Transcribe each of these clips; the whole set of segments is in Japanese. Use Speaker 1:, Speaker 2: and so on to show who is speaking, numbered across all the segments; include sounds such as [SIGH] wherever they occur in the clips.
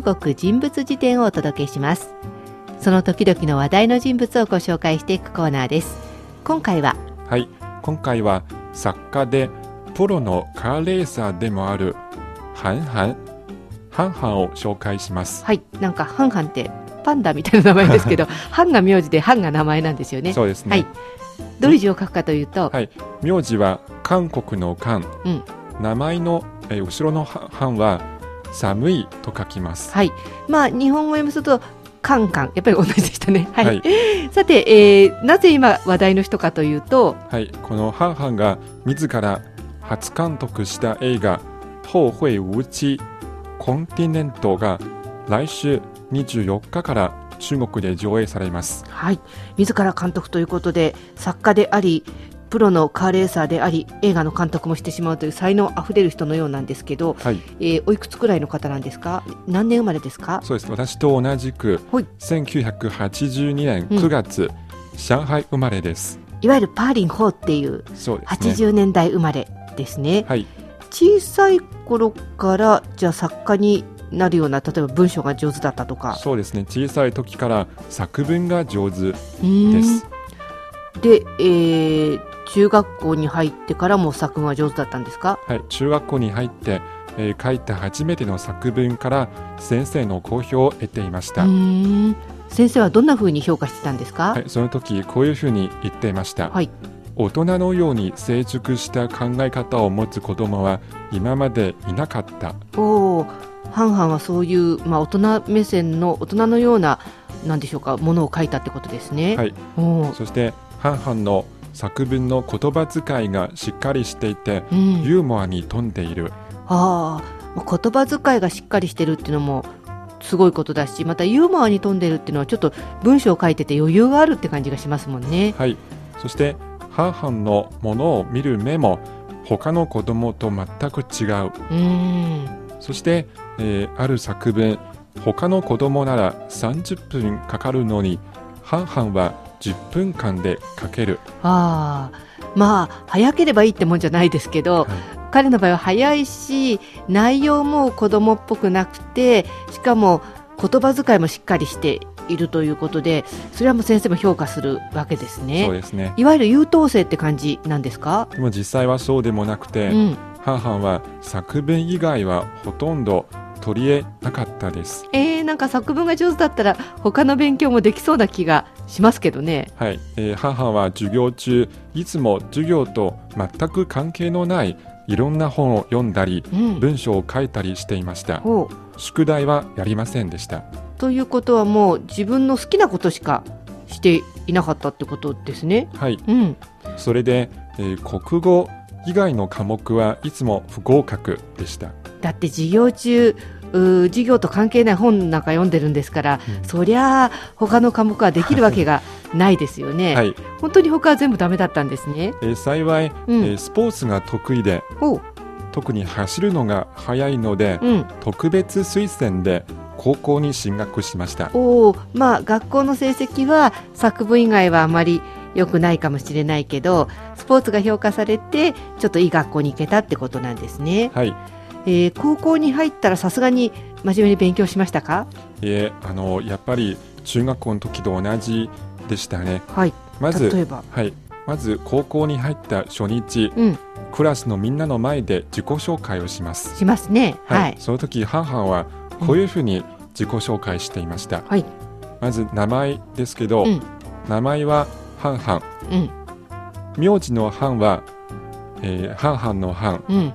Speaker 1: 中国人物辞典をお届けします。その時々の話題の人物をご紹介していくコーナーです。今回は
Speaker 2: はい。今回は作家でプロのカーレーサーでもあるハンハンハンハンを紹介します。
Speaker 1: はい。なんかハンハンってパンダみたいな名前ですけど [LAUGHS] ハンが名字でハンが名前なんですよね。
Speaker 2: そうですね。
Speaker 1: はい。どういう字を書くかというと、
Speaker 2: はい。名字は韓国の韓、
Speaker 1: うん。
Speaker 2: 名前の、えー後ろのハハンは寒いと書きます。
Speaker 1: はい。まあ日本語読みするとカンカン。やっぱり同じでしたね。はい、
Speaker 2: はい。[LAUGHS]
Speaker 1: さて、えーなぜ今話題の人かというと
Speaker 2: はい、このハンハンが自ら初監督した映画「後会無期コンティネント」が来週24日から中国で上映されます。
Speaker 1: はい、自ら監督ということで作家でありプロのカーレーサーであり映画の監督もしてしまうという才能あふれる人のようなんですけど、
Speaker 2: はい、
Speaker 1: えーおいくつくらいの方なんですか？何年生まれですか？
Speaker 2: そうです。私と同じく
Speaker 1: はい
Speaker 2: 1982年
Speaker 1: うん
Speaker 2: 9月、上海生まれです。
Speaker 1: いわゆるパーリン・ホーっていう
Speaker 2: そうですね。
Speaker 1: 80年代生まれですね
Speaker 2: はい、
Speaker 1: 小さい頃からじゃあ作家になるような例えば文章が上手だったとか
Speaker 2: そうですね。小さい時から作文が上手です。
Speaker 1: で、えー中学校に入ってからも作文は上手だったんですか？
Speaker 2: はい、中学校に入って、えー書いた初めての作文から先生の好評を得ていました。
Speaker 1: 先生はどんな風に評価してたんですか？
Speaker 2: はい、その時こういうふうに言っていました、
Speaker 1: はい。
Speaker 2: 大人のように成熟した考え方を持つ子供は今までいなかった。
Speaker 1: おお、ハンハンはそういう、まあ、大人目線の大人のような、なんでしょうか、ものを書いたってことですね。
Speaker 2: はい。
Speaker 1: おお、
Speaker 2: そしてハンハンの作文の言葉遣いがしっかりしていて
Speaker 1: うん、
Speaker 2: ユーモアに富んでいる
Speaker 1: ああ、まあ言葉遣いがしっかりしてるっていうのも。すごいことだし、またユーモアに富んでるっていうのは、ちょっと文章を書いてて余裕があるって感じがしますもんね。
Speaker 2: はいそしてハンハンのものを見る目も他の子供と全く違う
Speaker 1: うーん、
Speaker 2: そして、えーある作文他の子供なら30分かかるのにハンハンは10分間で書ける。
Speaker 1: ああ、まあ、早ければいいってもんじゃないですけど。彼の場合は早いし内容も子供っぽくなくてしかも言葉遣いもしっかりしているということでそれはもう先生も評価するわけです
Speaker 2: そう
Speaker 1: ね
Speaker 2: ですね。
Speaker 1: いわゆる優等生って感じなんですか、
Speaker 2: でも実際はそうでもなくて、
Speaker 1: うん、
Speaker 2: ハンハンは作文以外はほとんど取り得なかったです。
Speaker 1: えー、なんか作文が上手だったら他の勉強もできそうな気がしますけどね
Speaker 2: はい、えーハンハンは授業中いつも授業と全く関係のないいろんな本を読んだり
Speaker 1: うん
Speaker 2: 文章を書いたりしていました。宿題はやりませんでした。
Speaker 1: ということはもう自分の好きなことしかしていなかったってことですね。
Speaker 2: はい、
Speaker 1: うん、
Speaker 2: それで、えー国語以外の科目はいつも不合格でした。
Speaker 1: だって授業中授業と関係ない本なんか読んでるんですから、
Speaker 2: うん。
Speaker 1: そりゃあ他の科目はできるわけがないですよね、
Speaker 2: はい、
Speaker 1: 本当に他は全部ダメだったんですね。
Speaker 2: えー幸い、
Speaker 1: うん。
Speaker 2: えースポーツが得意で特に走るのが速いので、
Speaker 1: うん、
Speaker 2: 特別推薦で高校に進学しました。
Speaker 1: おう。まあ学校の成績は作文以外はあまり良くないかもしれないけどスポーツが評価されてちょっといい学校に行けたってことなんですね。
Speaker 2: はい、
Speaker 1: えー高校に入ったらさすがに真面目に勉強しましたか？
Speaker 2: えーあのやっぱり中学校の時と同じでしたね。
Speaker 1: はい。
Speaker 2: まず
Speaker 1: 例えば、
Speaker 2: はい、まず高校に入った初日、
Speaker 1: うん、
Speaker 2: クラスのみんなの前で自己紹介をします。
Speaker 1: しますね。
Speaker 2: はい、
Speaker 1: はい、
Speaker 2: その時ハンハンはこういうふうに自己紹介していました。
Speaker 1: はい。
Speaker 2: まず名前ですけど、
Speaker 1: うん。
Speaker 2: 名前はハンハン、
Speaker 1: うん。
Speaker 2: 名字のハンは、えーハンハンのハン、
Speaker 1: うん、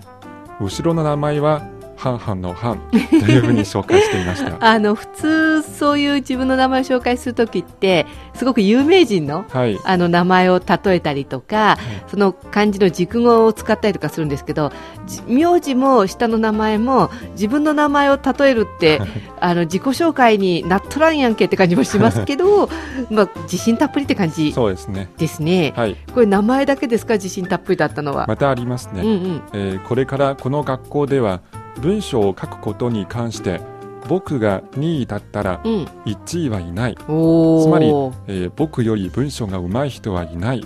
Speaker 2: 後ろの名前はハンハンのハンというふうに紹介していました。[LAUGHS]
Speaker 1: あの普通そういう自分の名前を紹介するときってすごく有名人の
Speaker 2: はい、
Speaker 1: あの名前を例えたりとか、その漢字の熟語を使ったりとかするんですけどじ名字も下の名前も自分の名前を例えるってあの自己紹介になっとらんやんけって感じもしますけど、[LAUGHS] まあ、自信たっぷりって感じ
Speaker 2: そうですね。
Speaker 1: ですね。
Speaker 2: はい、
Speaker 1: これ名前だけですか？自信たっぷりだったのは。
Speaker 2: またありますね。
Speaker 1: うんうん
Speaker 2: えーこれからこの学校では文章を書くことに関して僕が2位だったら
Speaker 1: うん、
Speaker 2: 1位はいない、
Speaker 1: おー。
Speaker 2: つまりえー僕より文章が上手い人はいない。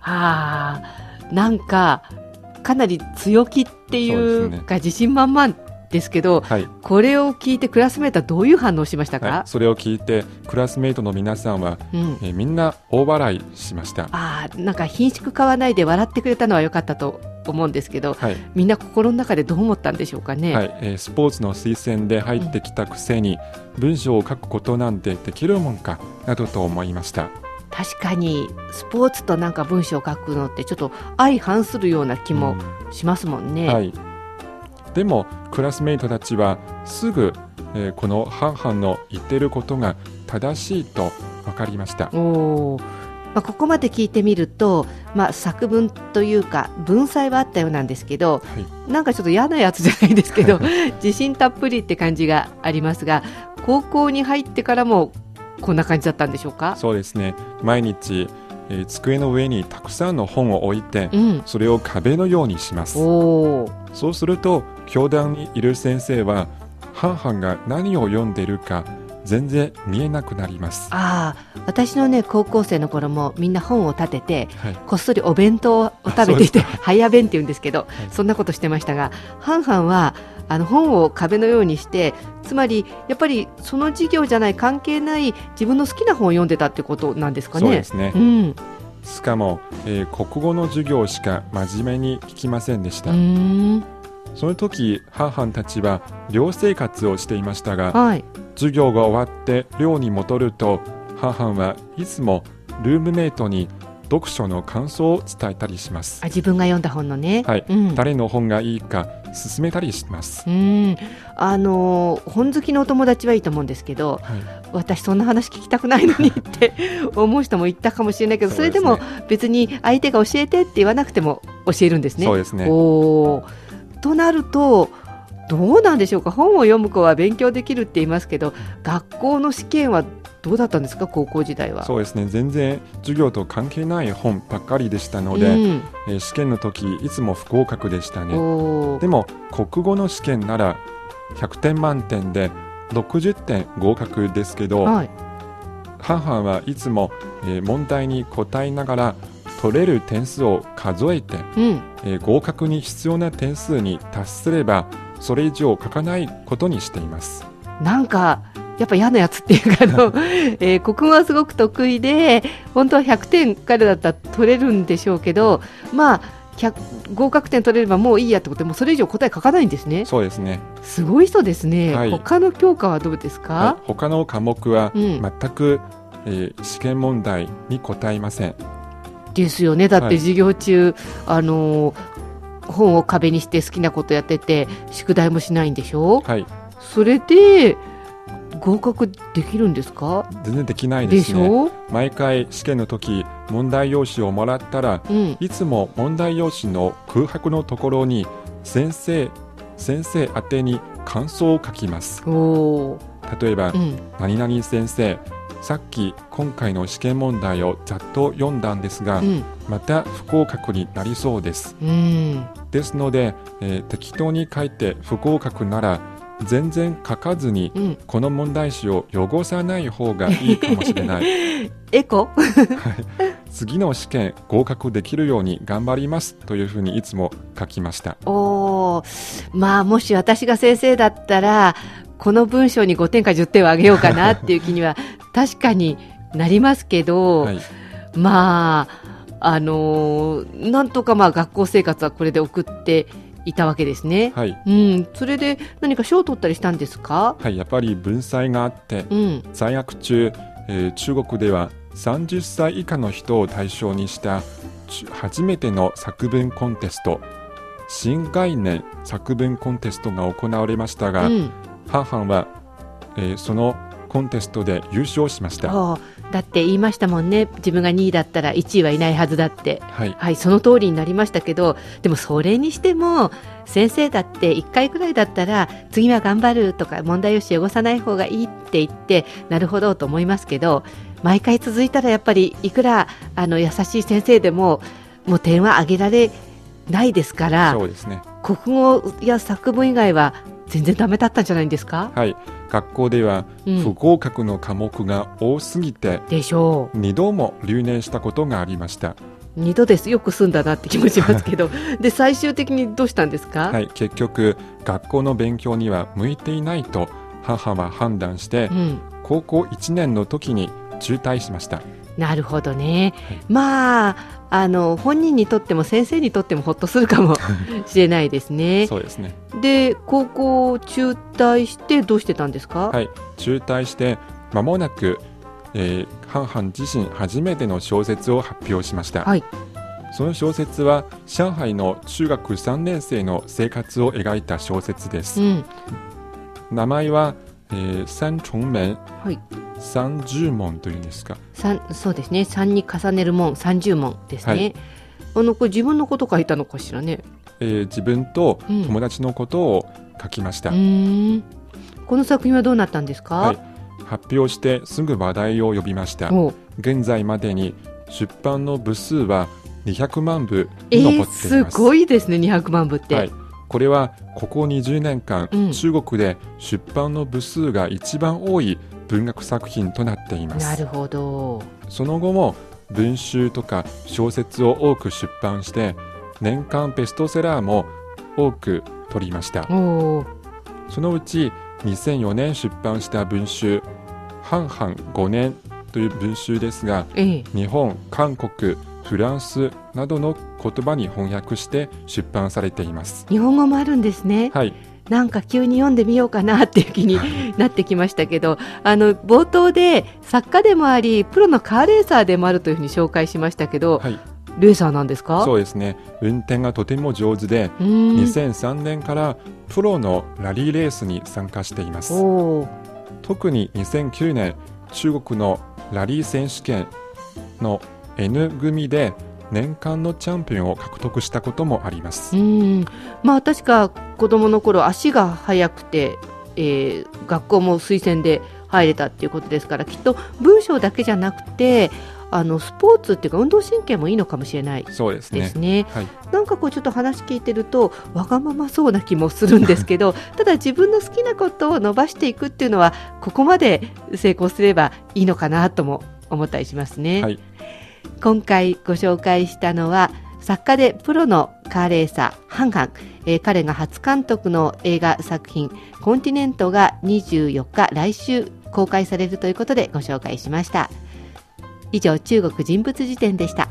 Speaker 1: はあなんかかなり強気ってい
Speaker 2: そうですね。
Speaker 1: うか自信満々。っですけど、
Speaker 2: はい、
Speaker 1: これを聞いてクラスメートはどういう反応しましたか、
Speaker 2: はい、それを聞いてクラスメートの皆さんは、
Speaker 1: うん、
Speaker 2: えーみんな大笑いしました。
Speaker 1: ああなんか品種買わないで笑ってくれたのは良かったと思うんですけど
Speaker 2: はい
Speaker 1: みんな心の中でどう思ったんでしょうかね？
Speaker 2: はいえースポーツの推薦で入ってきたくせに、文章を書くことなんてできるもんかなどと思いました。
Speaker 1: 確かにスポーツとなんか文章を書くのってちょっと相反するような気もしますもんね。
Speaker 2: はい、でもクラスメイトたちはすぐ、えーこのハンハンの言ってることが正しいと分かりました。
Speaker 1: おー。まあ、ここまで聞いてみると、まあ、作文というか文才はあったようなんですけど
Speaker 2: はい。
Speaker 1: なんかちょっと嫌なやつじゃないですけど [LAUGHS] 自信たっぷりって感じがありますが高校に入ってからもこんな感じだったんでしょうか？
Speaker 2: そうですね。毎日、えー机の上にたくさんの本を置いて
Speaker 1: うん、
Speaker 2: それを壁のようにします。そうすると教壇にいる先生はハンハンが何を読んでいるか全然見えなくなります、
Speaker 1: ああ私のね高校生の頃もみんな本を立てて
Speaker 2: はい、
Speaker 1: こっそりお弁当を食べていて早弁って言うんですけど、そんなことしてましたがハンハンはあの本を壁のようにしてつまりやっぱりその授業じゃない関係ない自分の好きな本を読んでたってことなんですかね。
Speaker 2: そうですね。
Speaker 1: うん、
Speaker 2: しかも、えー国語の授業しか真面目に聞きませんでし
Speaker 1: う
Speaker 2: た、その時ハンハンたちは寮生活をしていましたが
Speaker 1: はい、
Speaker 2: 授業が終わって寮に戻るとハンハンはいつもルームメイトに読書の感想を伝えたりします。
Speaker 1: あ自分が読んだ本のね。
Speaker 2: はい。
Speaker 1: うん。
Speaker 2: 誰の本がいいか勧めたりします、
Speaker 1: うん。あのー本好きのお友達はいいと思うんですけど
Speaker 2: はい、
Speaker 1: 私そんな話聞きたくないのにって [LAUGHS] 思う人もいたかもしれないけどそれでも別に相手が教えてって言わなくても教えるんですね。
Speaker 2: そうですね。
Speaker 1: おー。となるとどうなんでしょうか？本を読む子は勉強できるって言いますけど学校の試験はどうだったんですか高校時代は？
Speaker 2: そうですね。全然授業と関係ない本ばっかりでしたので、
Speaker 1: うん。
Speaker 2: えー試験の時いつも不合格でしたね。でも国語の試験なら100点満点で60点合格ですけど、
Speaker 1: はい、
Speaker 2: ハンハンはいつも、えー問題に答えながら取れる点数を数えて、
Speaker 1: うん、
Speaker 2: えー合格に必要な点数に達すればそれ以上書かないことにしています。
Speaker 1: なんかやっぱ嫌なやつっていうかあの、[LAUGHS] えー国語はすごく得意で本当は100点彼だったら取れるんでしょうけどまあ100合格点取れればもういいやってことでもうそれ以上答え書かないんですね。
Speaker 2: そうですね、
Speaker 1: すごい人ですね、
Speaker 2: はい。
Speaker 1: 他の教科はどうですか、
Speaker 2: はい。他の科目は
Speaker 1: うん。
Speaker 2: 全く、えー試験問題に答えません。
Speaker 1: ですよね。だっ
Speaker 2: はい。
Speaker 1: て授業中、あのー本を壁にして好きなことやってて宿題もしないんでしょ？
Speaker 2: はい。
Speaker 1: それで合格できるんですか？
Speaker 2: 全然できない
Speaker 1: で
Speaker 2: ですね。
Speaker 1: しょ？
Speaker 2: 毎回試験の時問題用紙をもらったら
Speaker 1: うん。
Speaker 2: いつも問題用紙の空白のところに先生先生宛てに感想を書きます。例えば、
Speaker 1: うん。
Speaker 2: 何々先生さっき今回の試験問題をざっと読んだんですが、
Speaker 1: うん。
Speaker 2: また不合格になりそうです。
Speaker 1: うん。
Speaker 2: ですので、えー適当に書いて不合格なら全然書かずに
Speaker 1: うん。
Speaker 2: この問題集を汚さない方がいいかもしれない。[LAUGHS]
Speaker 1: エコ？[LAUGHS]
Speaker 2: 次の試験合格できるように頑張りますというふうにいつも書きました。
Speaker 1: おー。まあもし私が先生だったらこの文章に5点か10点をあげようかなっていう気には [LAUGHS] 確かになりますけど、
Speaker 2: はい。
Speaker 1: まああのーなんとかまあ学校生活はこれで送っていたわけですね。
Speaker 2: はい、
Speaker 1: うん、それで何か賞を取ったりしたんですか？
Speaker 2: はい、やっぱり文才があって
Speaker 1: うん、
Speaker 2: 在学中、えー中国では30歳以下の人を対象にしたち初めての作文コンテスト新概念作文コンテストが行われましたが、
Speaker 1: うん、
Speaker 2: ハンハンは、えーそのコンテストで優勝しました。
Speaker 1: だって言いましたもんね自分が2位だったら1位はいないはずだって。
Speaker 2: はい、
Speaker 1: はい、その通りになりましたけど、でもそれにしても、先生だって1回くらいだったら、次は頑張るとか、問題用紙汚さない方がいいって言って、なるほどと思いますけど、毎回続いたらやっぱり、いくらあの優しい先生でも、もう点は上げられないですから
Speaker 2: そ、うですね。
Speaker 1: 国語や作文以外は全然ダメだったんじゃないんですか、
Speaker 2: はい、学校では
Speaker 1: うん。
Speaker 2: 不合格の科目が多すぎて、
Speaker 1: でしょ
Speaker 2: 2度も留年したことがありました。
Speaker 1: 二度です。よく済んだなって気もしますけど。[LAUGHS] で最終的にどうしたんですか、
Speaker 2: はい、結局学校の勉強には向いていないと母は判断して、
Speaker 1: うん、
Speaker 2: 高校1年の時に中退しました
Speaker 1: なるほどね、
Speaker 2: はい。
Speaker 1: まああの本人にとっても先生にとってもほっとするかもしれないですね。[LAUGHS]
Speaker 2: そうですね。
Speaker 1: で高校中退してどうしてたんですか、
Speaker 2: はい。中退して間もなく、えー、ハンハン自身初めての小説を発表しました、
Speaker 1: はい。
Speaker 2: その小説は上海の中学3年生の生活を描いた小説です、
Speaker 1: うん。
Speaker 2: 名前は、えー、三重門。
Speaker 1: はい、
Speaker 2: 三十門というんですか。
Speaker 1: 三そうですね。3に重ねる門30問ですね、
Speaker 2: はい。
Speaker 1: あのこれ自分のこと書いたのかしらね。
Speaker 2: えー自分と
Speaker 1: うん。
Speaker 2: 友達のことを書きました、
Speaker 1: うーん。この作品はどうなったんですか、
Speaker 2: はい。発表してすぐ話題を呼びました。現在までに出版の部数は200万部
Speaker 1: えー、
Speaker 2: に上っています、
Speaker 1: すごいですね200万部って、
Speaker 2: はい、これはここ20年間、
Speaker 1: うん。
Speaker 2: 中国で出版の部数が一番多い文学作品となっています。
Speaker 1: なるほど。
Speaker 2: その後も文集とか小説を多く出版して年間ベストセラーも多く取りました。そのうち2004年出版した文集「半々5年」という文集ですが
Speaker 1: ええ。
Speaker 2: 日本韓国フランスなどの言葉に翻訳して出版されています。
Speaker 1: 日本語もあるんですね。
Speaker 2: はい
Speaker 1: なんか急に読んでみようかなっていう気に [LAUGHS] なってきましたけどあの冒頭で作家でもありプロのカーレーサーでもあるというふうに紹介しましたけど、
Speaker 2: はい。
Speaker 1: レーサーなんですか？
Speaker 2: そうですね。運転がとても上手で
Speaker 1: うーん
Speaker 2: 2003年からプロのラリーレースに参加しています。特に2009年中国のラリー選手権の N 組で年間のチャンピオンを獲得したこともあります。
Speaker 1: うーん。まあ確か子供の頃足が速くて、えー学校も推薦で入れたっていうことですからきっと文章だけじゃなくてあのスポーツっていうか運動神経もいいのかもしれない
Speaker 2: そうですね。
Speaker 1: ですね。
Speaker 2: はい。
Speaker 1: なんかこうちょっと話聞いてるとわがままそうな気もするんですけど [LAUGHS] ただ自分の好きなことを伸ばしていくっていうのはここまで成功すればいいのかなとも思ったりしますね。
Speaker 2: はい
Speaker 1: 今回ご紹介したのは作家でプロのカーレーサーハンハン、えー彼が初監督の映画作品「コンティネント」が24日来週公開されるということでご紹介しました。以上中国人物辞典でした。